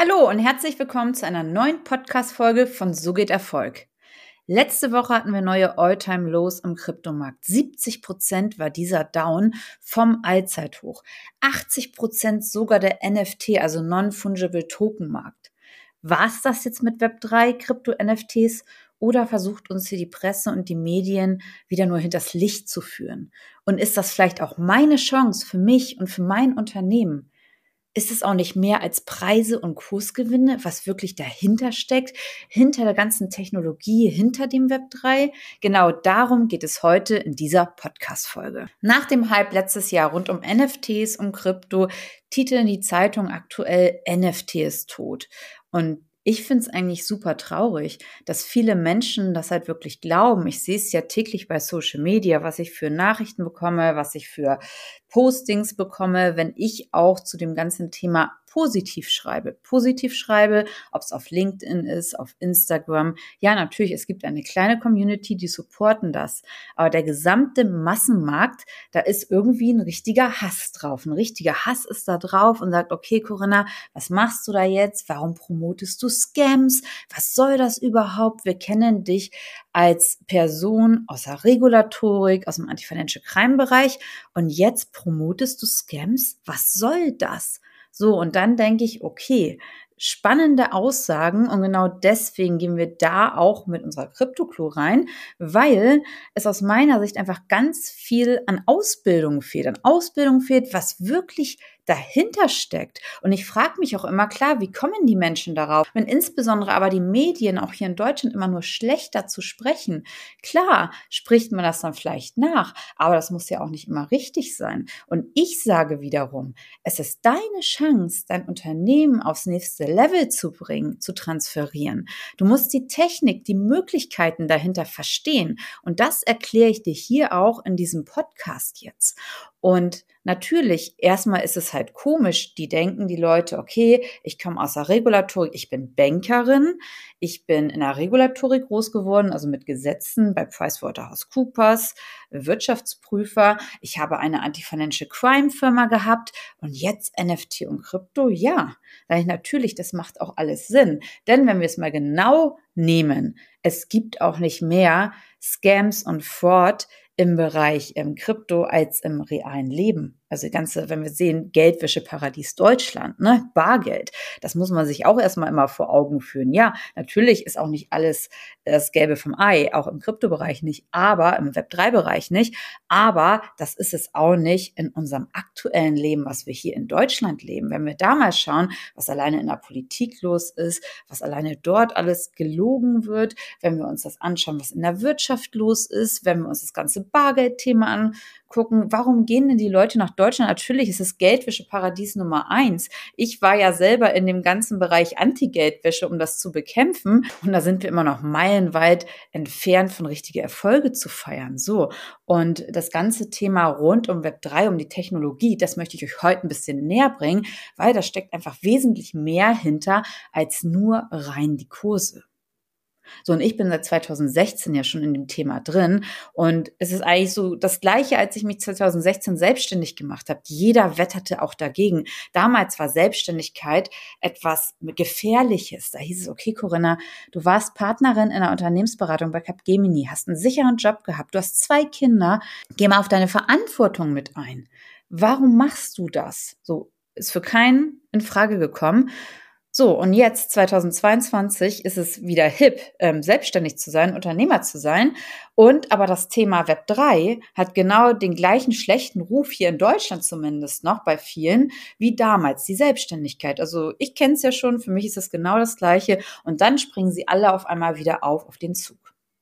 Hallo und herzlich willkommen zu einer neuen Podcast-Folge von So geht Erfolg. Letzte Woche hatten wir neue All-Time-Lows im Kryptomarkt. 70 Prozent war dieser Down vom Allzeithoch. 80 Prozent sogar der NFT, also Non-Fungible Token-Markt. War es das jetzt mit Web3, Krypto-NFTs oder versucht uns hier die Presse und die Medien wieder nur hinters Licht zu führen? Und ist das vielleicht auch meine Chance für mich und für mein Unternehmen? Ist es auch nicht mehr als Preise und Kursgewinne, was wirklich dahinter steckt, hinter der ganzen Technologie, hinter dem Web 3? Genau darum geht es heute in dieser Podcast-Folge. Nach dem Hype letztes Jahr rund um NFTs und Krypto titeln die Zeitung aktuell NFT ist tot. Und ich finde es eigentlich super traurig, dass viele Menschen das halt wirklich glauben. Ich sehe es ja täglich bei Social Media, was ich für Nachrichten bekomme, was ich für Postings bekomme, wenn ich auch zu dem ganzen Thema positiv schreibe. Positiv schreibe, ob es auf LinkedIn ist, auf Instagram. Ja, natürlich, es gibt eine kleine Community, die supporten das. Aber der gesamte Massenmarkt, da ist irgendwie ein richtiger Hass drauf. Ein richtiger Hass ist da drauf und sagt, okay, Corinna, was machst du da jetzt? Warum promotest du Scams? Was soll das überhaupt? Wir kennen dich als Person aus der Regulatorik, aus dem Anti-Financial Crime Bereich und jetzt promotest du Scams? Was soll das? So, und dann denke ich, okay, spannende Aussagen und genau deswegen gehen wir da auch mit unserer Krypto-Clue rein, weil es aus meiner Sicht einfach ganz viel an Ausbildung fehlt, an Ausbildung fehlt, was wirklich dahinter steckt. Und ich frage mich auch immer, klar, wie kommen die Menschen darauf? Wenn insbesondere aber die Medien auch hier in Deutschland immer nur schlechter zu sprechen, klar, spricht man das dann vielleicht nach, aber das muss ja auch nicht immer richtig sein. Und ich sage wiederum, es ist deine Chance, dein Unternehmen aufs nächste Level zu bringen, zu transferieren. Du musst die Technik, die Möglichkeiten dahinter verstehen. Und das erkläre ich dir hier auch in diesem Podcast jetzt. Und natürlich, erstmal ist es halt komisch, die denken die Leute, okay, ich komme aus der Regulatorik, ich bin Bankerin, ich bin in der Regulatorik groß geworden, also mit Gesetzen bei PricewaterhouseCoopers, Wirtschaftsprüfer, ich habe eine Anti-Financial Crime Firma gehabt und jetzt NFT und Krypto, ja, natürlich, das macht auch alles Sinn, denn wenn wir es mal genau nehmen, es gibt auch nicht mehr Scams und Fraud im Bereich ähm, Krypto als im realen Leben. Also ganze, wenn wir sehen, Geldwäscheparadies Deutschland, ne, Bargeld, das muss man sich auch erstmal immer vor Augen führen. Ja, natürlich ist auch nicht alles das Gelbe vom Ei, auch im Kryptobereich nicht, aber im Web3-Bereich nicht. Aber das ist es auch nicht in unserem aktuellen Leben, was wir hier in Deutschland leben. Wenn wir da mal schauen, was alleine in der Politik los ist, was alleine dort alles gelogen wird, wenn wir uns das anschauen, was in der Wirtschaft los ist, wenn wir uns das ganze Bargeldthema angucken, warum gehen denn die Leute nach Deutschland? Natürlich ist es Geldwäscheparadies Nummer eins. Ich war ja selber in dem ganzen Bereich Anti-Geldwäsche, um das zu bekämpfen. Und da sind wir immer noch meilenweit entfernt von richtige Erfolge zu feiern. So. Und das ganze Thema rund um Web 3, um die Technologie, das möchte ich euch heute ein bisschen näher bringen, weil da steckt einfach wesentlich mehr hinter als nur rein die Kurse. So, und ich bin seit 2016 ja schon in dem Thema drin. Und es ist eigentlich so das Gleiche, als ich mich 2016 selbstständig gemacht habe. Jeder wetterte auch dagegen. Damals war Selbstständigkeit etwas Gefährliches. Da hieß es, okay, Corinna, du warst Partnerin in einer Unternehmensberatung bei Capgemini, hast einen sicheren Job gehabt, du hast zwei Kinder. Geh mal auf deine Verantwortung mit ein. Warum machst du das? So, ist für keinen in Frage gekommen. So, und jetzt, 2022, ist es wieder hip, ähm, selbstständig zu sein, Unternehmer zu sein. Und aber das Thema Web 3 hat genau den gleichen schlechten Ruf hier in Deutschland zumindest noch bei vielen wie damals die Selbstständigkeit. Also ich kenne es ja schon, für mich ist es genau das gleiche. Und dann springen sie alle auf einmal wieder auf auf den Zug.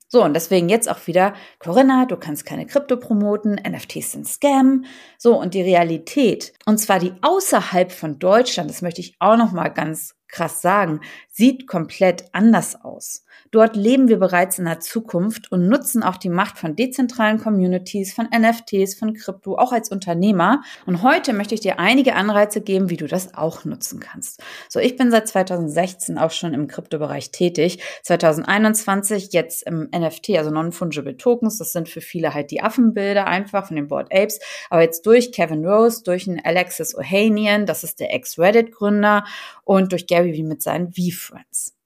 So, und deswegen jetzt auch wieder, Corinna, du kannst keine Krypto promoten, NFTs sind Scam. So, und die Realität, und zwar die außerhalb von Deutschland, das möchte ich auch noch mal ganz krass sagen, sieht komplett anders aus. Dort leben wir bereits in der Zukunft und nutzen auch die Macht von dezentralen Communities, von NFTs, von Krypto, auch als Unternehmer. Und heute möchte ich dir einige Anreize geben, wie du das auch nutzen kannst. So, ich bin seit 2016 auch schon im Kryptobereich tätig. 2021 jetzt im NFT, also Non-Fungible Tokens. Das sind für viele halt die Affenbilder einfach von den Board Apes. Aber jetzt durch Kevin Rose, durch einen Alexis Ohanian, das ist der Ex-Reddit-Gründer und durch Gary wie mit seinen V-Friends.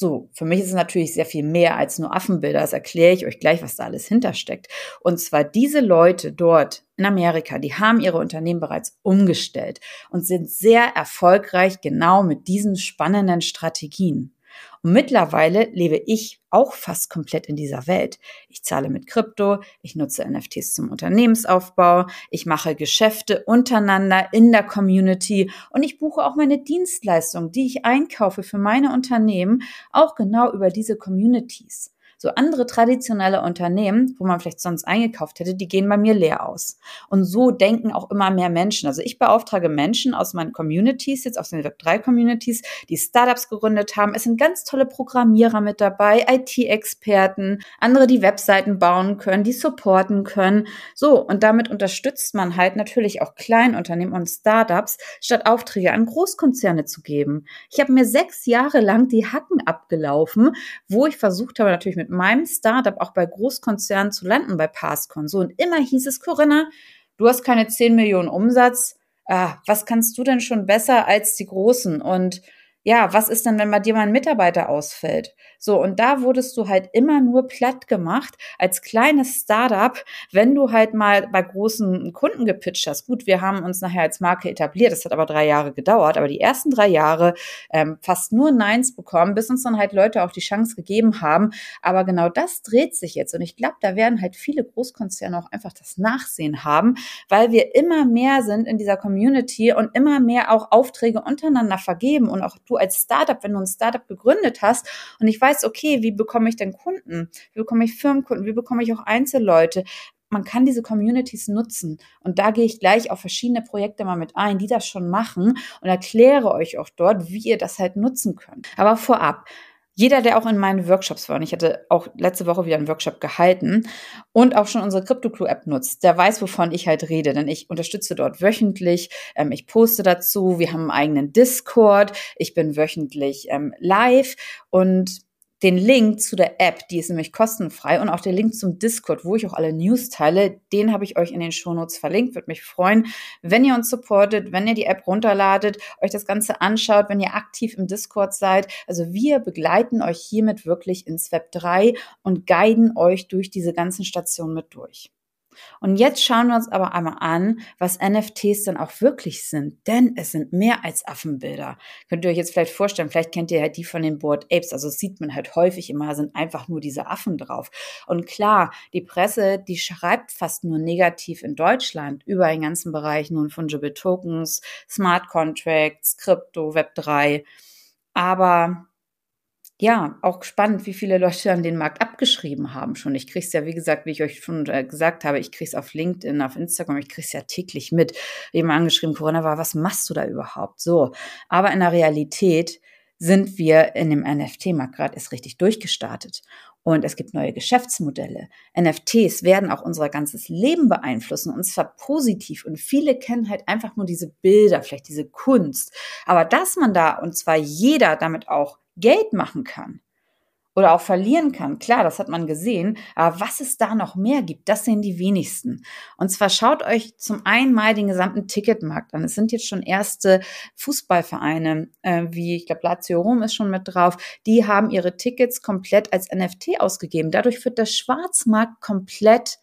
So, für mich ist es natürlich sehr viel mehr als nur Affenbilder. Das erkläre ich euch gleich, was da alles hintersteckt. Und zwar diese Leute dort in Amerika, die haben ihre Unternehmen bereits umgestellt und sind sehr erfolgreich genau mit diesen spannenden Strategien. Und mittlerweile lebe ich auch fast komplett in dieser Welt. Ich zahle mit Krypto, ich nutze NFTs zum Unternehmensaufbau, ich mache Geschäfte untereinander in der Community und ich buche auch meine Dienstleistungen, die ich einkaufe für meine Unternehmen, auch genau über diese Communities. So andere traditionelle Unternehmen, wo man vielleicht sonst eingekauft hätte, die gehen bei mir leer aus. Und so denken auch immer mehr Menschen. Also ich beauftrage Menschen aus meinen Communities, jetzt aus den Web3-Communities, die Startups gegründet haben. Es sind ganz tolle Programmierer mit dabei, IT-Experten, andere, die Webseiten bauen können, die supporten können. So, und damit unterstützt man halt natürlich auch Kleinunternehmen und Startups, statt Aufträge an Großkonzerne zu geben. Ich habe mir sechs Jahre lang die Hacken abgelaufen, wo ich versucht habe, natürlich mit meinem Startup auch bei Großkonzernen zu landen bei Passcon. So, und immer hieß es, Corinna, du hast keine 10 Millionen Umsatz. Ah, was kannst du denn schon besser als die Großen? Und ja, was ist denn, wenn bei dir mal ein Mitarbeiter ausfällt? So, und da wurdest du halt immer nur platt gemacht als kleines Startup, wenn du halt mal bei großen Kunden gepitcht hast. Gut, wir haben uns nachher als Marke etabliert, das hat aber drei Jahre gedauert, aber die ersten drei Jahre ähm, fast nur Neins bekommen, bis uns dann halt Leute auch die Chance gegeben haben. Aber genau das dreht sich jetzt. Und ich glaube, da werden halt viele Großkonzerne auch einfach das Nachsehen haben, weil wir immer mehr sind in dieser Community und immer mehr auch Aufträge untereinander vergeben und auch du als Startup, wenn du ein Startup gegründet hast und ich weiß, okay, wie bekomme ich denn Kunden? Wie bekomme ich Firmenkunden? Wie bekomme ich auch Einzelleute? man kann diese Communities nutzen. Und da gehe ich gleich auf verschiedene Projekte mal mit ein, die das schon machen und erkläre euch auch dort, wie ihr das halt nutzen könnt. Aber vorab, jeder, der auch in meinen Workshops war, und ich hatte auch letzte Woche wieder einen Workshop gehalten und auch schon unsere CryptoClue-App nutzt, der weiß, wovon ich halt rede, denn ich unterstütze dort wöchentlich, ähm, ich poste dazu, wir haben einen eigenen Discord, ich bin wöchentlich ähm, live. Und den Link zu der App, die ist nämlich kostenfrei und auch der Link zum Discord, wo ich auch alle News teile, den habe ich euch in den Shownotes verlinkt. Würde mich freuen, wenn ihr uns supportet, wenn ihr die App runterladet, euch das Ganze anschaut, wenn ihr aktiv im Discord seid. Also wir begleiten euch hiermit wirklich ins Web 3 und guiden euch durch diese ganzen Stationen mit durch. Und jetzt schauen wir uns aber einmal an, was NFTs dann auch wirklich sind. Denn es sind mehr als Affenbilder. Könnt ihr euch jetzt vielleicht vorstellen, vielleicht kennt ihr halt die von den Board Apes. Also sieht man halt häufig immer, sind einfach nur diese Affen drauf. Und klar, die Presse, die schreibt fast nur negativ in Deutschland über den ganzen Bereich nun Fungible Tokens, Smart Contracts, Krypto, Web 3. Aber ja, auch spannend, wie viele Leute dann den Markt abgeschrieben haben schon. Ich kriege es ja, wie gesagt, wie ich euch schon äh, gesagt habe, ich kriege es auf LinkedIn, auf Instagram, ich kriege es ja täglich mit. Eben angeschrieben, Corona war, was machst du da überhaupt? So. Aber in der Realität sind wir in dem NFT-Markt gerade erst richtig durchgestartet. Und es gibt neue Geschäftsmodelle. NFTs werden auch unser ganzes Leben beeinflussen, und zwar positiv. Und viele kennen halt einfach nur diese Bilder, vielleicht diese Kunst. Aber dass man da, und zwar jeder damit auch Geld machen kann oder auch verlieren kann. Klar, das hat man gesehen. Aber was es da noch mehr gibt, das sehen die wenigsten. Und zwar schaut euch zum einen mal den gesamten Ticketmarkt an. Es sind jetzt schon erste Fußballvereine, äh, wie ich glaube, Lazio Rom ist schon mit drauf. Die haben ihre Tickets komplett als NFT ausgegeben. Dadurch wird der Schwarzmarkt komplett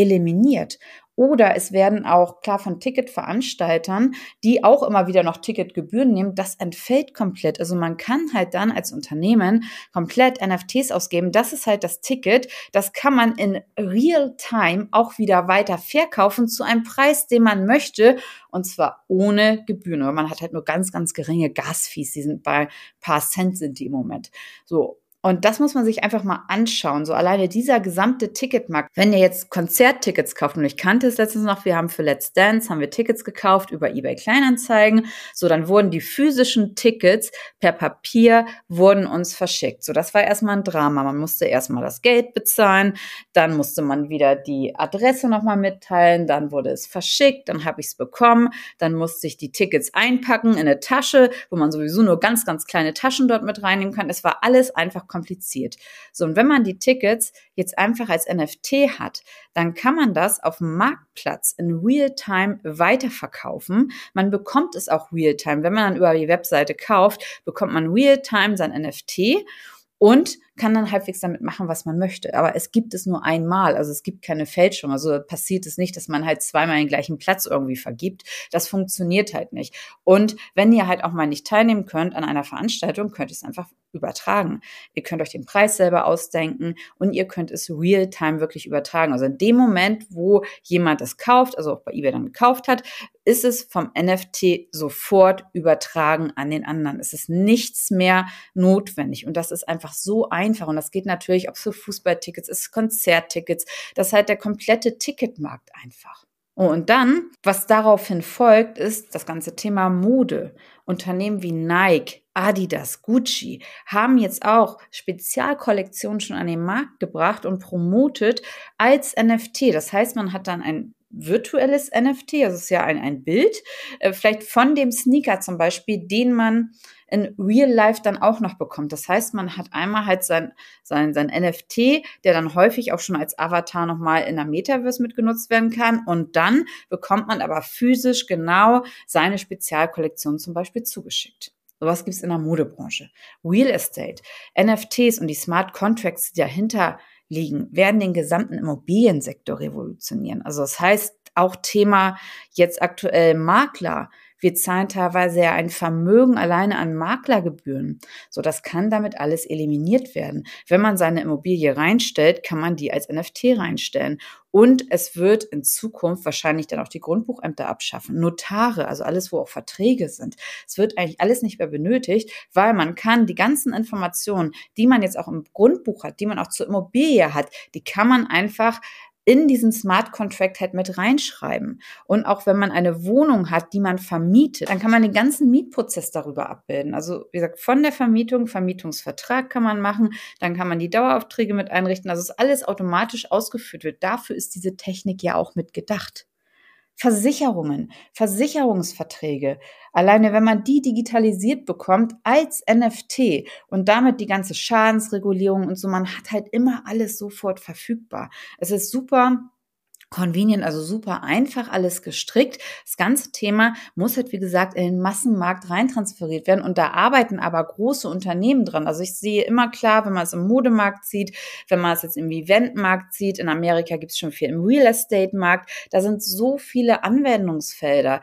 eliminiert. Oder es werden auch klar von Ticketveranstaltern, die auch immer wieder noch Ticketgebühren nehmen, das entfällt komplett. Also man kann halt dann als Unternehmen komplett NFTs ausgeben. Das ist halt das Ticket. Das kann man in real time auch wieder weiter verkaufen zu einem Preis, den man möchte. Und zwar ohne Gebühren. Aber man hat halt nur ganz, ganz geringe Gasfees. Die sind bei paar Cent sind die im Moment. So. Und das muss man sich einfach mal anschauen. So alleine dieser gesamte Ticketmarkt. Wenn ihr jetzt Konzerttickets kauft, und ich kannte es letztens noch, wir haben für Let's Dance, haben wir Tickets gekauft über eBay Kleinanzeigen. So, dann wurden die physischen Tickets per Papier, wurden uns verschickt. So, das war erstmal ein Drama. Man musste erstmal das Geld bezahlen, dann musste man wieder die Adresse nochmal mitteilen, dann wurde es verschickt, dann habe ich es bekommen, dann musste ich die Tickets einpacken in eine Tasche, wo man sowieso nur ganz, ganz kleine Taschen dort mit reinnehmen kann. Es war alles einfach kompliziert. So, und wenn man die Tickets jetzt einfach als NFT hat, dann kann man das auf dem Marktplatz in Realtime weiterverkaufen. Man bekommt es auch Realtime. Wenn man dann über die Webseite kauft, bekommt man Realtime sein NFT und kann dann halbwegs damit machen, was man möchte. Aber es gibt es nur einmal, also es gibt keine Fälschung. Also passiert es nicht, dass man halt zweimal den gleichen Platz irgendwie vergibt. Das funktioniert halt nicht. Und wenn ihr halt auch mal nicht teilnehmen könnt an einer Veranstaltung, könnt ihr es einfach übertragen. Ihr könnt euch den Preis selber ausdenken und ihr könnt es real-time wirklich übertragen. Also in dem Moment, wo jemand es kauft, also auch bei eBay dann gekauft hat, ist es vom NFT sofort übertragen an den anderen. Es ist nichts mehr notwendig und das ist einfach so einfach und das geht natürlich, ob es für Fußballtickets ist, Konzerttickets, das ist halt der komplette Ticketmarkt einfach. Und dann, was daraufhin folgt, ist das ganze Thema Mode. Unternehmen wie Nike, Adidas, Gucci haben jetzt auch Spezialkollektionen schon an den Markt gebracht und promotet als NFT. Das heißt, man hat dann ein virtuelles NFT, also es ist ja ein, ein Bild, äh, vielleicht von dem Sneaker zum Beispiel, den man in Real Life dann auch noch bekommt. Das heißt, man hat einmal halt sein, sein, sein NFT, der dann häufig auch schon als Avatar nochmal in der Metaverse mitgenutzt werden kann. Und dann bekommt man aber physisch genau seine Spezialkollektion zum Beispiel zugeschickt. Sowas gibt's in der Modebranche. Real Estate, NFTs und die Smart Contracts, die dahinter liegen, werden den gesamten Immobiliensektor revolutionieren. Also das heißt auch Thema jetzt aktuell Makler. Wir zahlen teilweise ja ein Vermögen alleine an Maklergebühren. So, das kann damit alles eliminiert werden. Wenn man seine Immobilie reinstellt, kann man die als NFT reinstellen. Und es wird in Zukunft wahrscheinlich dann auch die Grundbuchämter abschaffen. Notare, also alles, wo auch Verträge sind. Es wird eigentlich alles nicht mehr benötigt, weil man kann die ganzen Informationen, die man jetzt auch im Grundbuch hat, die man auch zur Immobilie hat, die kann man einfach in diesen Smart Contract halt mit reinschreiben. Und auch wenn man eine Wohnung hat, die man vermietet, dann kann man den ganzen Mietprozess darüber abbilden. Also wie gesagt, von der Vermietung, Vermietungsvertrag kann man machen, dann kann man die Daueraufträge mit einrichten, also dass alles automatisch ausgeführt wird. Dafür ist diese Technik ja auch mit gedacht. Versicherungen, Versicherungsverträge. Alleine wenn man die digitalisiert bekommt als NFT und damit die ganze Schadensregulierung und so, man hat halt immer alles sofort verfügbar. Es ist super convenient, also super einfach alles gestrickt. Das ganze Thema muss halt, wie gesagt, in den Massenmarkt reintransferiert werden und da arbeiten aber große Unternehmen dran. Also ich sehe immer klar, wenn man es im Modemarkt sieht, wenn man es jetzt im Eventmarkt sieht, in Amerika gibt es schon viel im Real Estate Markt, da sind so viele Anwendungsfelder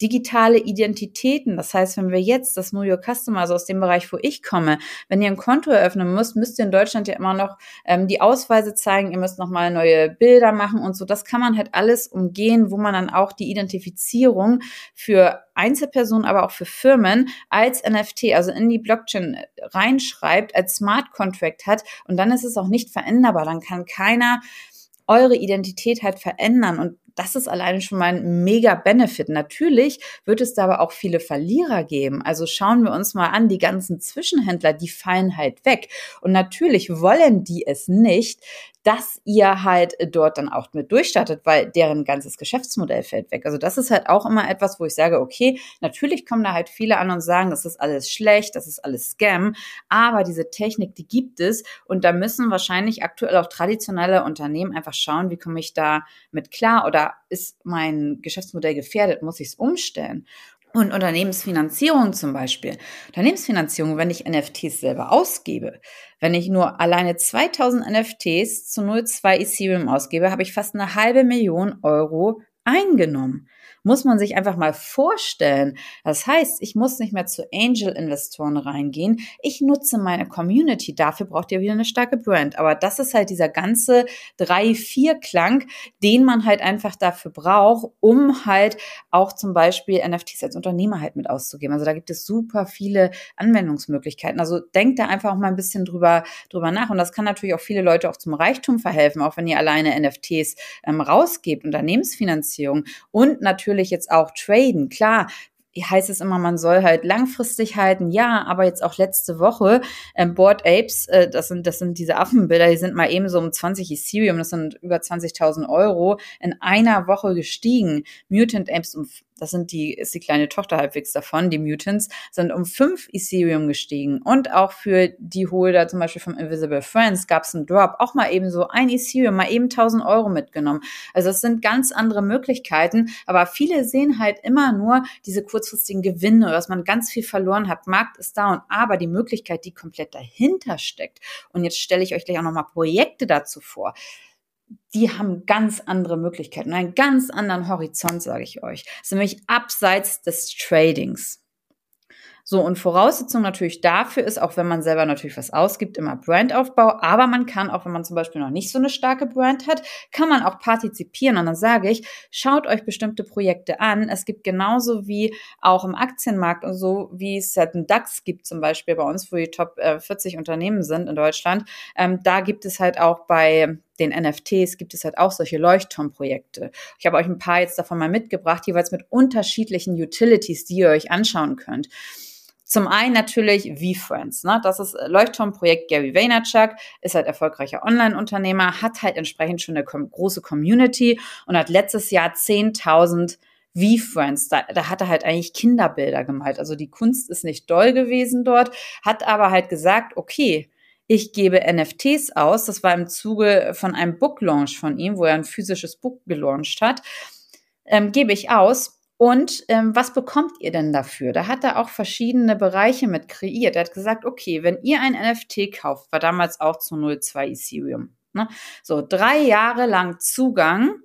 digitale Identitäten. Das heißt, wenn wir jetzt das New York Customer, also aus dem Bereich, wo ich komme, wenn ihr ein Konto eröffnen müsst, müsst ihr in Deutschland ja immer noch ähm, die Ausweise zeigen, ihr müsst nochmal neue Bilder machen und so. Das kann man halt alles umgehen, wo man dann auch die Identifizierung für Einzelpersonen, aber auch für Firmen als NFT, also in die Blockchain reinschreibt, als Smart Contract hat und dann ist es auch nicht veränderbar. Dann kann keiner eure Identität halt verändern und das ist alleine schon mal ein mega Benefit. Natürlich wird es da aber auch viele Verlierer geben. Also schauen wir uns mal an, die ganzen Zwischenhändler, die fallen halt weg. Und natürlich wollen die es nicht, dass ihr halt dort dann auch mit durchstartet, weil deren ganzes Geschäftsmodell fällt weg. Also das ist halt auch immer etwas, wo ich sage, okay, natürlich kommen da halt viele an und sagen, das ist alles schlecht, das ist alles Scam, aber diese Technik, die gibt es und da müssen wahrscheinlich aktuell auch traditionelle Unternehmen einfach schauen, wie komme ich da mit klar oder ist mein Geschäftsmodell gefährdet, muss ich es umstellen? Und Unternehmensfinanzierung zum Beispiel. Unternehmensfinanzierung, wenn ich NFTs selber ausgebe, wenn ich nur alleine 2000 NFTs zu 0,2 Ethereum ausgebe, habe ich fast eine halbe Million Euro eingenommen muss man sich einfach mal vorstellen. Das heißt, ich muss nicht mehr zu Angel-Investoren reingehen. Ich nutze meine Community. Dafür braucht ihr wieder eine starke Brand. Aber das ist halt dieser ganze 3-4-Klang, den man halt einfach dafür braucht, um halt auch zum Beispiel NFTs als Unternehmer halt mit auszugeben. Also da gibt es super viele Anwendungsmöglichkeiten. Also denkt da einfach auch mal ein bisschen drüber, drüber nach. Und das kann natürlich auch viele Leute auch zum Reichtum verhelfen, auch wenn ihr alleine NFTs ähm, rausgebt, Unternehmensfinanzierung und natürlich natürlich jetzt auch traden. Klar, heißt es immer, man soll halt langfristig halten. Ja, aber jetzt auch letzte Woche, ähm, Board Apes, äh, das sind, das sind diese Affenbilder, die sind mal eben so um 20 Ethereum, das sind über 20.000 Euro in einer Woche gestiegen. Mutant Apes um das sind die, ist die kleine Tochter halbwegs davon, die Mutants, sind um fünf Ethereum gestiegen. Und auch für die Holder zum Beispiel vom Invisible Friends gab es einen Drop, auch mal eben so ein Ethereum, mal eben 1000 Euro mitgenommen. Also es sind ganz andere Möglichkeiten, aber viele sehen halt immer nur diese kurzfristigen Gewinne dass man ganz viel verloren hat. Markt ist down, aber die Möglichkeit, die komplett dahinter steckt. Und jetzt stelle ich euch gleich auch nochmal Projekte dazu vor die haben ganz andere Möglichkeiten, einen ganz anderen Horizont, sage ich euch. Das ist nämlich abseits des Tradings. So, und Voraussetzung natürlich dafür ist, auch wenn man selber natürlich was ausgibt, immer Brandaufbau. Aber man kann, auch wenn man zum Beispiel noch nicht so eine starke Brand hat, kann man auch partizipieren. Und dann sage ich, schaut euch bestimmte Projekte an. Es gibt genauso wie auch im Aktienmarkt und so, wie es halt einen DAX gibt, zum Beispiel bei uns, wo die Top 40 äh, Unternehmen sind in Deutschland. Ähm, da gibt es halt auch bei den NFTs gibt es halt auch solche Leuchtturmprojekte. Ich habe euch ein paar jetzt davon mal mitgebracht, jeweils mit unterschiedlichen Utilities, die ihr euch anschauen könnt. Zum einen natürlich VFriends. Ne? Das ist Leuchtturmprojekt Gary Vaynerchuk, ist halt erfolgreicher Online-Unternehmer, hat halt entsprechend schon eine große Community und hat letztes Jahr 10.000 V-Friends, da, da hat er halt eigentlich Kinderbilder gemalt. Also die Kunst ist nicht doll gewesen dort, hat aber halt gesagt, okay, ich gebe NFTs aus. Das war im Zuge von einem Book Launch von ihm, wo er ein physisches Book gelauncht hat. Ähm, gebe ich aus und ähm, was bekommt ihr denn dafür? Da hat er auch verschiedene Bereiche mit kreiert. Er hat gesagt, okay, wenn ihr ein NFT kauft, war damals auch zu 0,2 Ethereum. Ne? So, drei Jahre lang Zugang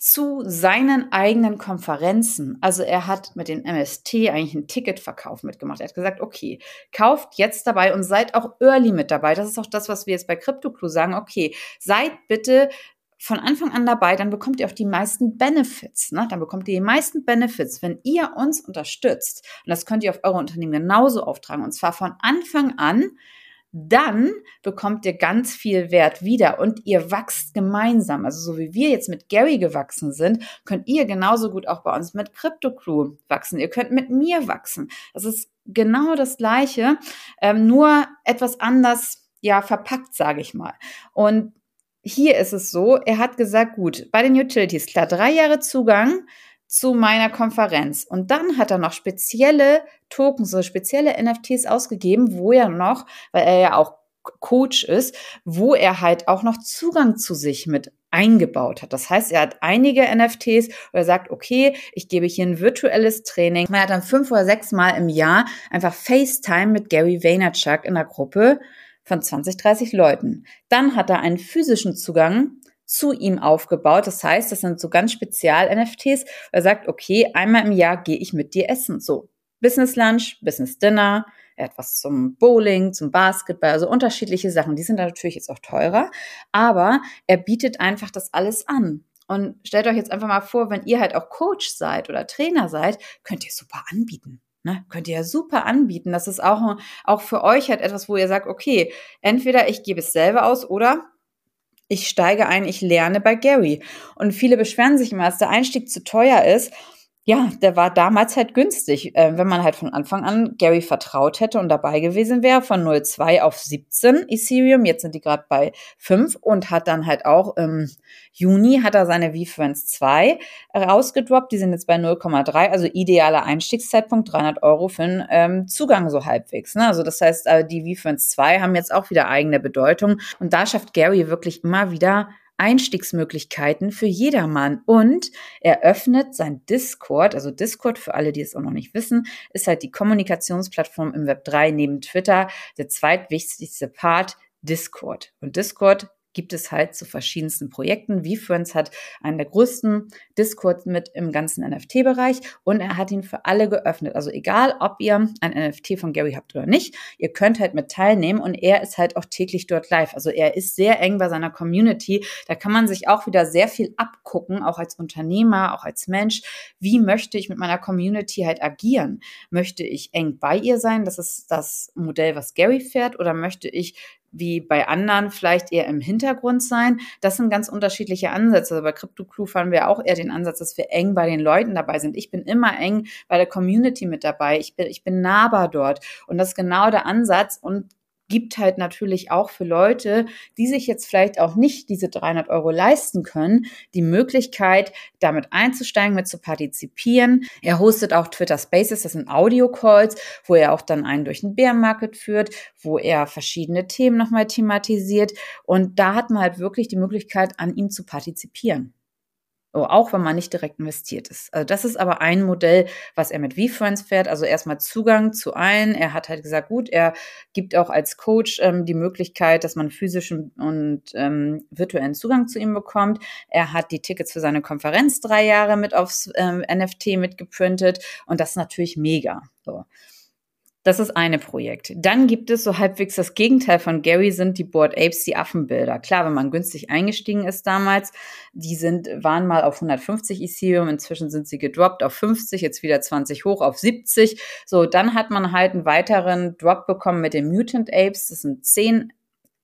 zu seinen eigenen Konferenzen. Also er hat mit den MST eigentlich einen Ticketverkauf mitgemacht. Er hat gesagt, okay, kauft jetzt dabei und seid auch early mit dabei. Das ist auch das, was wir jetzt bei CryptoClue sagen. Okay, seid bitte von Anfang an dabei, dann bekommt ihr auch die meisten Benefits. Ne? Dann bekommt ihr die meisten Benefits, wenn ihr uns unterstützt. Und das könnt ihr auf eure Unternehmen genauso auftragen. Und zwar von Anfang an. Dann bekommt ihr ganz viel Wert wieder und ihr wachst gemeinsam. Also so wie wir jetzt mit Gary gewachsen sind, könnt ihr genauso gut auch bei uns mit Crypto Crew wachsen. Ihr könnt mit mir wachsen. Das ist genau das Gleiche, ähm, nur etwas anders ja verpackt, sage ich mal. Und hier ist es so, er hat gesagt, gut, bei den Utilities, klar, drei Jahre Zugang zu meiner Konferenz. Und dann hat er noch spezielle Tokens, so spezielle NFTs ausgegeben, wo er noch, weil er ja auch Coach ist, wo er halt auch noch Zugang zu sich mit eingebaut hat. Das heißt, er hat einige NFTs, wo er sagt, okay, ich gebe hier ein virtuelles Training. Man hat dann fünf oder sechs Mal im Jahr einfach FaceTime mit Gary Vaynerchuk in der Gruppe von 20, 30 Leuten. Dann hat er einen physischen Zugang zu ihm aufgebaut. Das heißt, das sind so ganz spezial NFTs. Er sagt, okay, einmal im Jahr gehe ich mit dir essen. So Business Lunch, Business Dinner, etwas zum Bowling, zum Basketball, also unterschiedliche Sachen. Die sind natürlich jetzt auch teurer, aber er bietet einfach das alles an. Und stellt euch jetzt einfach mal vor, wenn ihr halt auch Coach seid oder Trainer seid, könnt ihr super anbieten. Ne, könnt ihr ja super anbieten. Das ist auch, auch für euch halt etwas, wo ihr sagt, okay, entweder ich gebe es selber aus oder ich steige ein, ich lerne bei Gary. Und viele beschweren sich immer, dass der Einstieg zu teuer ist ja, der war damals halt günstig. Äh, wenn man halt von Anfang an Gary vertraut hätte und dabei gewesen wäre, von 0,2 auf 17 Ethereum, jetzt sind die gerade bei 5 und hat dann halt auch im Juni hat er seine V-Friends 2 rausgedroppt, die sind jetzt bei 0,3, also idealer Einstiegszeitpunkt, 300 Euro für einen ähm, Zugang so halbwegs. Ne? Also das heißt, äh, die V-Friends 2 haben jetzt auch wieder eigene Bedeutung und da schafft Gary wirklich immer wieder Einstiegsmöglichkeiten für jedermann und er öffnet sein Discord, also Discord für alle, die es auch noch nicht wissen, ist halt die Kommunikationsplattform im Web 3 neben Twitter, der zweitwichtigste Part Discord. Und Discord gibt es halt zu verschiedensten Projekten. VFriends hat einen der größten Discord mit im ganzen NFT-Bereich und er hat ihn für alle geöffnet. Also egal, ob ihr ein NFT von Gary habt oder nicht, ihr könnt halt mit teilnehmen und er ist halt auch täglich dort live. Also er ist sehr eng bei seiner Community. Da kann man sich auch wieder sehr viel abgucken, auch als Unternehmer, auch als Mensch. Wie möchte ich mit meiner Community halt agieren? Möchte ich eng bei ihr sein? Das ist das Modell, was Gary fährt oder möchte ich wie bei anderen vielleicht eher im Hintergrund sein. Das sind ganz unterschiedliche Ansätze. Also bei CryptoClue fahren wir auch eher den Ansatz, dass wir eng bei den Leuten dabei sind. Ich bin immer eng bei der Community mit dabei. Ich bin, ich bin nahbar dort. Und das ist genau der Ansatz. Und gibt halt natürlich auch für Leute, die sich jetzt vielleicht auch nicht diese 300 Euro leisten können, die Möglichkeit, damit einzusteigen, mit zu partizipieren. Er hostet auch Twitter Spaces, das sind Audio-Calls, wo er auch dann einen durch den Bärenmarket führt, wo er verschiedene Themen nochmal thematisiert. Und da hat man halt wirklich die Möglichkeit, an ihm zu partizipieren. Oh, auch wenn man nicht direkt investiert ist. Also das ist aber ein Modell, was er mit VFriends fährt. Also erstmal Zugang zu allen. Er hat halt gesagt, gut, er gibt auch als Coach ähm, die Möglichkeit, dass man physischen und ähm, virtuellen Zugang zu ihm bekommt. Er hat die Tickets für seine Konferenz drei Jahre mit aufs ähm, NFT mitgeprintet und das ist natürlich mega. So. Das ist eine Projekt. Dann gibt es so halbwegs das Gegenteil von Gary sind die Board Apes, die Affenbilder. Klar, wenn man günstig eingestiegen ist damals, die sind, waren mal auf 150 Ethereum, inzwischen sind sie gedroppt auf 50, jetzt wieder 20 hoch auf 70. So, dann hat man halt einen weiteren Drop bekommen mit den Mutant Apes. Das sind 10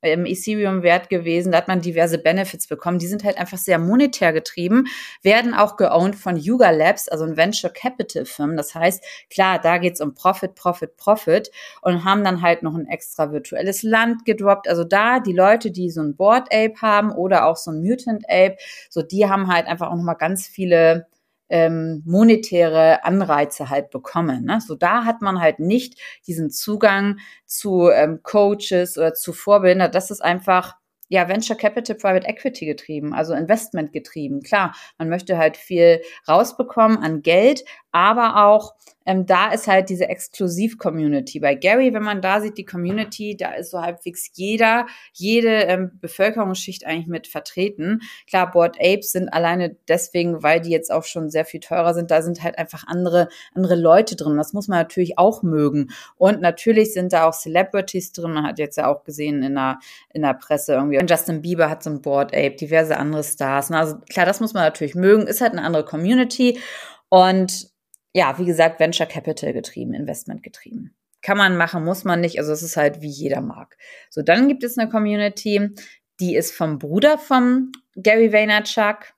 im Ethereum wert gewesen. Da hat man diverse Benefits bekommen. Die sind halt einfach sehr monetär getrieben, werden auch geowned von Yuga Labs, also ein Venture Capital Firmen. Das heißt, klar, da geht's um Profit, Profit, Profit und haben dann halt noch ein extra virtuelles Land gedroppt. Also da die Leute, die so ein Board Ape haben oder auch so ein Mutant Ape, so die haben halt einfach auch nochmal ganz viele ähm, monetäre Anreize halt bekommen. Ne? So da hat man halt nicht diesen Zugang zu ähm, Coaches oder zu Vorbildern. Das ist einfach ja, Venture Capital Private Equity getrieben, also Investment getrieben. Klar, man möchte halt viel rausbekommen an Geld, aber auch ähm, da ist halt diese Exklusiv-Community. Bei Gary, wenn man da sieht, die Community, da ist so halbwegs jeder, jede ähm, Bevölkerungsschicht eigentlich mit vertreten. Klar, Board Apes sind alleine deswegen, weil die jetzt auch schon sehr viel teurer sind, da sind halt einfach andere, andere Leute drin. Das muss man natürlich auch mögen. Und natürlich sind da auch Celebrities drin. Man hat jetzt ja auch gesehen in der, in der Presse irgendwie, Justin Bieber hat so ein Board Ape, diverse andere Stars. Also klar, das muss man natürlich mögen. Ist halt eine andere Community. Und ja, wie gesagt, Venture Capital getrieben, Investment getrieben. Kann man machen, muss man nicht. Also es ist halt wie jeder mag. So, dann gibt es eine Community, die ist vom Bruder vom Gary Vaynerchuk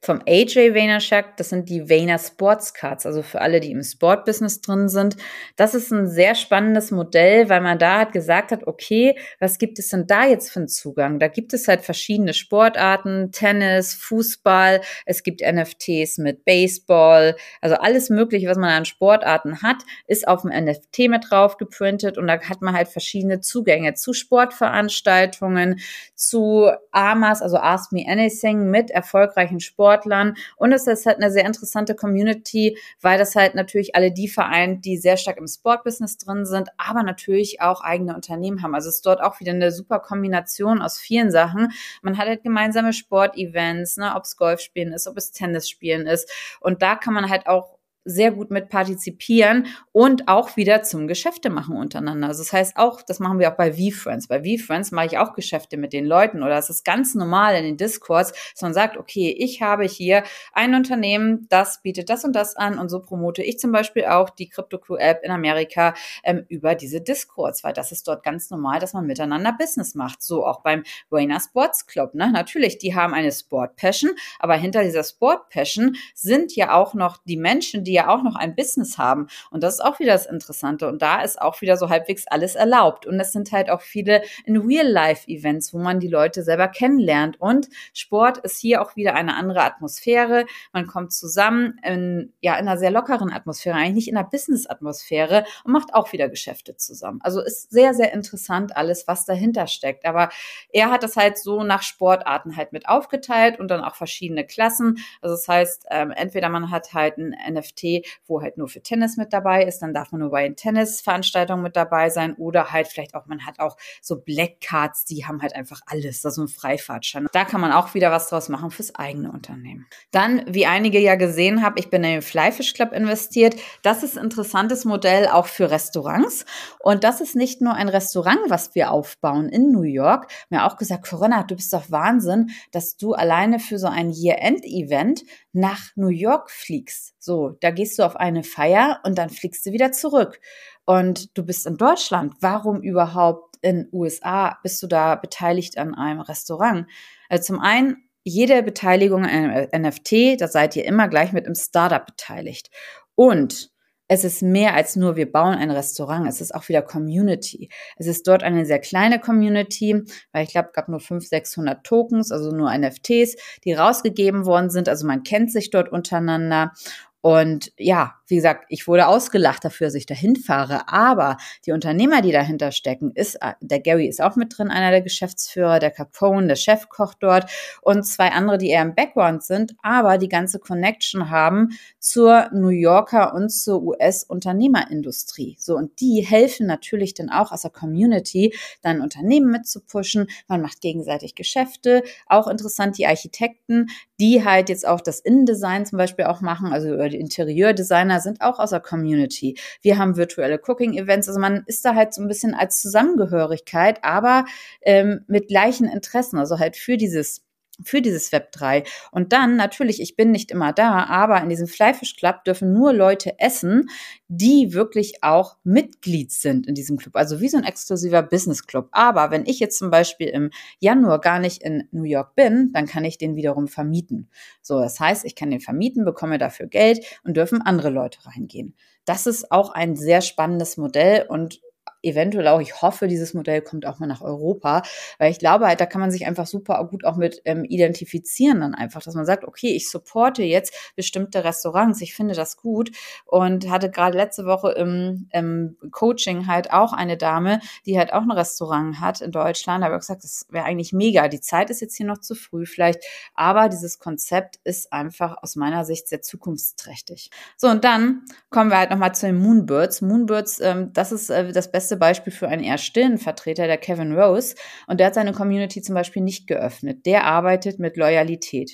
vom AJ Vaynerchuk, das sind die Vayner Sports Cards, also für alle, die im Sportbusiness drin sind. Das ist ein sehr spannendes Modell, weil man da hat gesagt hat, okay, was gibt es denn da jetzt für einen Zugang? Da gibt es halt verschiedene Sportarten, Tennis, Fußball, es gibt NFTs mit Baseball, also alles mögliche, was man an Sportarten hat, ist auf dem NFT mit drauf geprintet und da hat man halt verschiedene Zugänge zu Sportveranstaltungen, zu AMAs, also Ask Me Anything mit erfolgreichen Sport Sportlern. Und es ist halt eine sehr interessante Community, weil das halt natürlich alle die vereint, die sehr stark im Sportbusiness drin sind, aber natürlich auch eigene Unternehmen haben. Also es ist dort auch wieder eine super Kombination aus vielen Sachen. Man hat halt gemeinsame Sportevents, ne, ob es Golfspielen ist, ob es Tennisspielen ist. Und da kann man halt auch sehr gut mit partizipieren und auch wieder zum Geschäfte machen untereinander. Also das heißt auch, das machen wir auch bei VFriends. Bei VFriends mache ich auch Geschäfte mit den Leuten oder es ist ganz normal in den Discords, dass man sagt, okay, ich habe hier ein Unternehmen, das bietet das und das an und so promote ich zum Beispiel auch die CryptoCrew App in Amerika ähm, über diese Discords, weil das ist dort ganz normal, dass man miteinander Business macht. So auch beim Wayner Sports Club. Ne? Natürlich, die haben eine Sport Passion, aber hinter dieser Sport Passion sind ja auch noch die Menschen, die ja auch noch ein Business haben. Und das ist auch wieder das Interessante. Und da ist auch wieder so halbwegs alles erlaubt. Und es sind halt auch viele in Real-Life-Events, wo man die Leute selber kennenlernt. Und Sport ist hier auch wieder eine andere Atmosphäre. Man kommt zusammen in, ja, in einer sehr lockeren Atmosphäre, eigentlich nicht in einer Business-Atmosphäre und macht auch wieder Geschäfte zusammen. Also ist sehr, sehr interessant alles, was dahinter steckt. Aber er hat das halt so nach Sportarten halt mit aufgeteilt und dann auch verschiedene Klassen. Also das heißt, ähm, entweder man hat halt ein NFT wo halt nur für Tennis mit dabei ist, dann darf man nur bei den Tennisveranstaltungen mit dabei sein oder halt vielleicht auch, man hat auch so Black Cards, die haben halt einfach alles, das ist ein Freifahrtschein. Da kann man auch wieder was draus machen fürs eigene Unternehmen. Dann, wie einige ja gesehen haben, ich bin in den Flyfish Club investiert. Das ist ein interessantes Modell auch für Restaurants. Und das ist nicht nur ein Restaurant, was wir aufbauen in New York. Mir auch gesagt, Corinna, du bist doch Wahnsinn, dass du alleine für so ein Year-End-Event nach New York fliegst. So, da gehst du auf eine Feier und dann fliegst du wieder zurück. Und du bist in Deutschland. Warum überhaupt in USA bist du da beteiligt an einem Restaurant? Also zum einen, jede Beteiligung an einem NFT, da seid ihr immer gleich mit im Startup beteiligt. Und es ist mehr als nur, wir bauen ein Restaurant. Es ist auch wieder Community. Es ist dort eine sehr kleine Community, weil ich glaube, es gab nur 500, 600 Tokens, also nur NFTs, die rausgegeben worden sind. Also man kennt sich dort untereinander. Und ja, wie gesagt, ich wurde ausgelacht dafür, dass ich dahin fahre. Aber die Unternehmer, die dahinter stecken, ist, äh, der Gary ist auch mit drin, einer der Geschäftsführer, der Capone, der Chefkoch dort und zwei andere, die eher im Background sind, aber die ganze Connection haben zur New Yorker und zur US-Unternehmerindustrie. So, und die helfen natürlich dann auch aus der Community, dann Unternehmen mitzupushen. Man macht gegenseitig Geschäfte. Auch interessant, die Architekten, die halt jetzt auch das Innendesign zum Beispiel auch machen, also die Interieurdesigner sind auch aus der Community. Wir haben virtuelle Cooking-Events. Also man ist da halt so ein bisschen als Zusammengehörigkeit, aber ähm, mit gleichen Interessen. Also halt für dieses für dieses Web 3. Und dann natürlich, ich bin nicht immer da, aber in diesem Flyfish Club dürfen nur Leute essen, die wirklich auch Mitglied sind in diesem Club. Also wie so ein exklusiver Business Club. Aber wenn ich jetzt zum Beispiel im Januar gar nicht in New York bin, dann kann ich den wiederum vermieten. So, das heißt, ich kann den vermieten, bekomme dafür Geld und dürfen andere Leute reingehen. Das ist auch ein sehr spannendes Modell und eventuell auch, ich hoffe, dieses Modell kommt auch mal nach Europa, weil ich glaube halt, da kann man sich einfach super gut auch mit ähm, identifizieren dann einfach, dass man sagt, okay, ich supporte jetzt bestimmte Restaurants, ich finde das gut und hatte gerade letzte Woche im, im Coaching halt auch eine Dame, die halt auch ein Restaurant hat in Deutschland, da habe ich gesagt, das wäre eigentlich mega, die Zeit ist jetzt hier noch zu früh vielleicht, aber dieses Konzept ist einfach aus meiner Sicht sehr zukunftsträchtig. So, und dann kommen wir halt nochmal zu den Moonbirds. Moonbirds, ähm, das ist äh, das beste beste Beispiel für einen eher stillen Vertreter, der Kevin Rose. Und der hat seine Community zum Beispiel nicht geöffnet. Der arbeitet mit Loyalität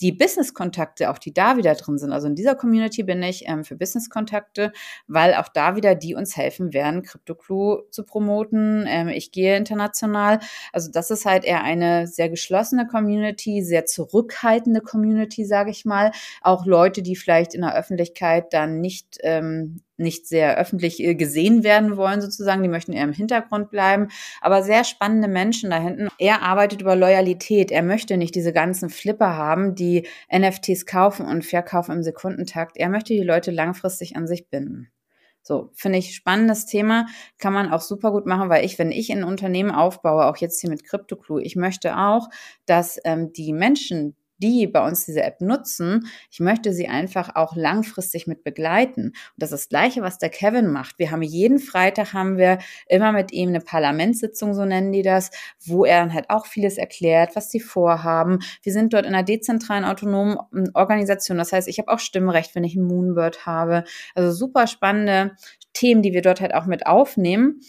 die Business-Kontakte, auch die da wieder drin sind. Also in dieser Community bin ich ähm, für Business-Kontakte, weil auch da wieder die uns helfen werden, CryptoClue zu promoten. Ähm, ich gehe international. Also das ist halt eher eine sehr geschlossene Community, sehr zurückhaltende Community, sage ich mal. Auch Leute, die vielleicht in der Öffentlichkeit dann nicht ähm, nicht sehr öffentlich äh, gesehen werden wollen, sozusagen. Die möchten eher im Hintergrund bleiben. Aber sehr spannende Menschen da hinten. Er arbeitet über Loyalität. Er möchte nicht diese ganzen Flipper haben, die NFTs kaufen und verkaufen im Sekundentakt. Er möchte die Leute langfristig an sich binden. So, finde ich spannendes Thema, kann man auch super gut machen, weil ich, wenn ich ein Unternehmen aufbaue, auch jetzt hier mit CryptoClue, ich möchte auch, dass ähm, die Menschen, die bei uns diese App nutzen, ich möchte sie einfach auch langfristig mit begleiten. Und das ist das Gleiche, was der Kevin macht. Wir haben jeden Freitag haben wir immer mit ihm eine Parlamentssitzung, so nennen die das, wo er dann halt auch vieles erklärt, was sie vorhaben. Wir sind dort in einer dezentralen autonomen ähm, Organisation. Das heißt, ich habe auch Stimmrecht, wenn ich einen Moonbird habe. Also super spannende Themen, die wir dort halt auch mit aufnehmen.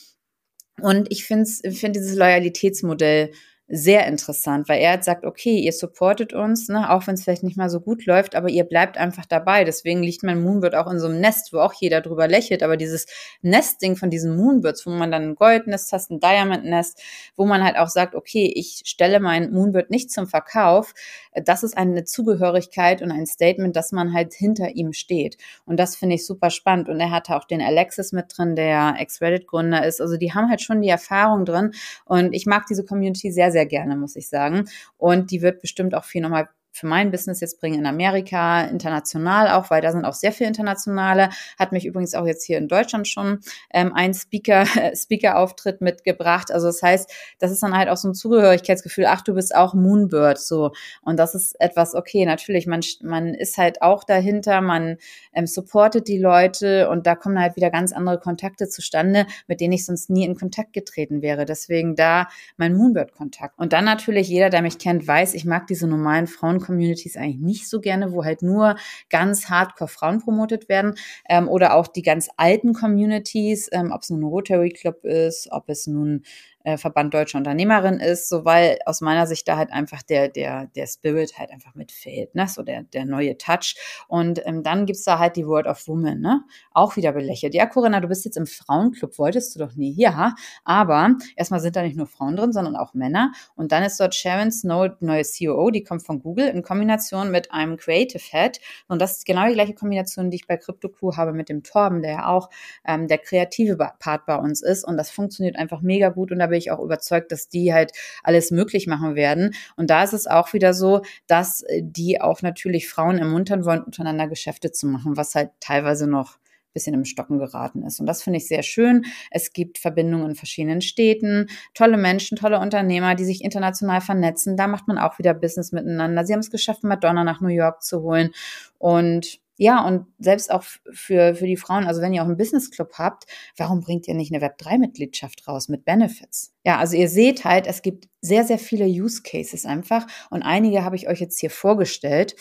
Und ich finde find dieses Loyalitätsmodell sehr interessant, weil er hat sagt, okay, ihr supportet uns, ne, auch wenn es vielleicht nicht mal so gut läuft, aber ihr bleibt einfach dabei. Deswegen liegt mein Moonbird auch in so einem Nest, wo auch jeder drüber lächelt. Aber dieses Nesting von diesen Moonbirds, wo man dann ein Goldnest hast, ein Diamond Nest, wo man halt auch sagt, okay, ich stelle mein Moonbird nicht zum Verkauf, das ist eine Zugehörigkeit und ein Statement, dass man halt hinter ihm steht. Und das finde ich super spannend. Und er hatte auch den Alexis mit drin, der Ex-Reddit-Gründer ist. Also die haben halt schon die Erfahrung drin. Und ich mag diese Community sehr, sehr gerne, muss ich sagen. Und die wird bestimmt auch viel nochmal für mein Business jetzt bringen in Amerika, international auch, weil da sind auch sehr viele internationale. Hat mich übrigens auch jetzt hier in Deutschland schon ähm, ein Speaker, Speaker-Auftritt mitgebracht. Also das heißt, das ist dann halt auch so ein Zugehörigkeitsgefühl, ach, du bist auch Moonbird, so. Und das ist etwas, okay, natürlich, man, man ist halt auch dahinter, man ähm, supportet die Leute und da kommen halt wieder ganz andere Kontakte zustande, mit denen ich sonst nie in Kontakt getreten wäre. Deswegen da mein Moonbird-Kontakt. Und dann natürlich, jeder, der mich kennt, weiß, ich mag diese normalen Frauen Communities eigentlich nicht so gerne, wo halt nur ganz hardcore Frauen promotet werden ähm, oder auch die ganz alten Communities, ähm, ob es nun ein Rotary Club ist, ob es nun äh, Verband Deutscher Unternehmerin ist, so weil aus meiner Sicht da halt einfach der, der, der Spirit halt einfach mitfehlt, ne? So der, der neue Touch. Und ähm, dann gibt's da halt die Word of Woman, ne? Auch wieder belächelt. Ja, Corinna, du bist jetzt im Frauenclub, wolltest du doch nie. Ja, aber erstmal sind da nicht nur Frauen drin, sondern auch Männer. Und dann ist dort Sharon Snow, neue COO, die kommt von Google in Kombination mit einem Creative Head. Und das ist genau die gleiche Kombination, die ich bei CryptoCrew habe mit dem Torben, der ja auch ähm, der kreative Part bei uns ist. Und das funktioniert einfach mega gut. Und da bin ich auch überzeugt, dass die halt alles möglich machen werden. Und da ist es auch wieder so, dass äh, die auch natürlich Frauen ermuntern wollen, untereinander Geschäfte zu machen, was halt teilweise noch bisschen im Stocken geraten ist. Und das finde ich sehr schön. Es gibt Verbindungen in verschiedenen Städten, tolle Menschen, tolle Unternehmer, die sich international vernetzen. Da macht man auch wieder Business miteinander. Sie haben es geschafft, Madonna nach New York zu holen. Und ja, und selbst auch für, für die Frauen, also wenn ihr auch einen Business Club habt, warum bringt ihr nicht eine Web3-Mitgliedschaft raus mit Benefits? Ja, also ihr seht halt, es gibt sehr, sehr viele Use Cases einfach und einige habe ich euch jetzt hier vorgestellt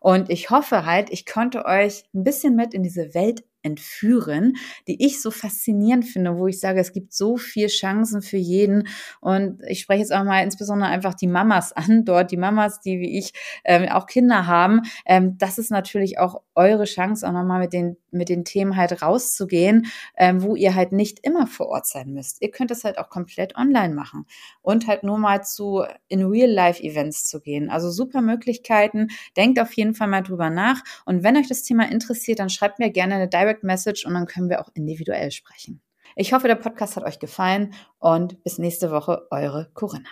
und ich hoffe halt, ich konnte euch ein bisschen mit in diese Welt entführen, die ich so faszinierend finde, wo ich sage, es gibt so viel Chancen für jeden. Und ich spreche jetzt auch mal insbesondere einfach die Mamas an, dort die Mamas, die wie ich ähm, auch Kinder haben. Ähm, das ist natürlich auch eure Chance, auch nochmal mit den, mit den Themen halt rauszugehen, ähm, wo ihr halt nicht immer vor Ort sein müsst. Ihr könnt es halt auch komplett online machen und halt nur mal zu in Real-Life-Events zu gehen. Also super Möglichkeiten. Denkt auf jeden Fall mal drüber nach. Und wenn euch das Thema interessiert, dann schreibt mir gerne eine Direct Direct Message und dann können wir auch individuell sprechen. Ich hoffe, der Podcast hat euch gefallen und bis nächste Woche, eure Corinna.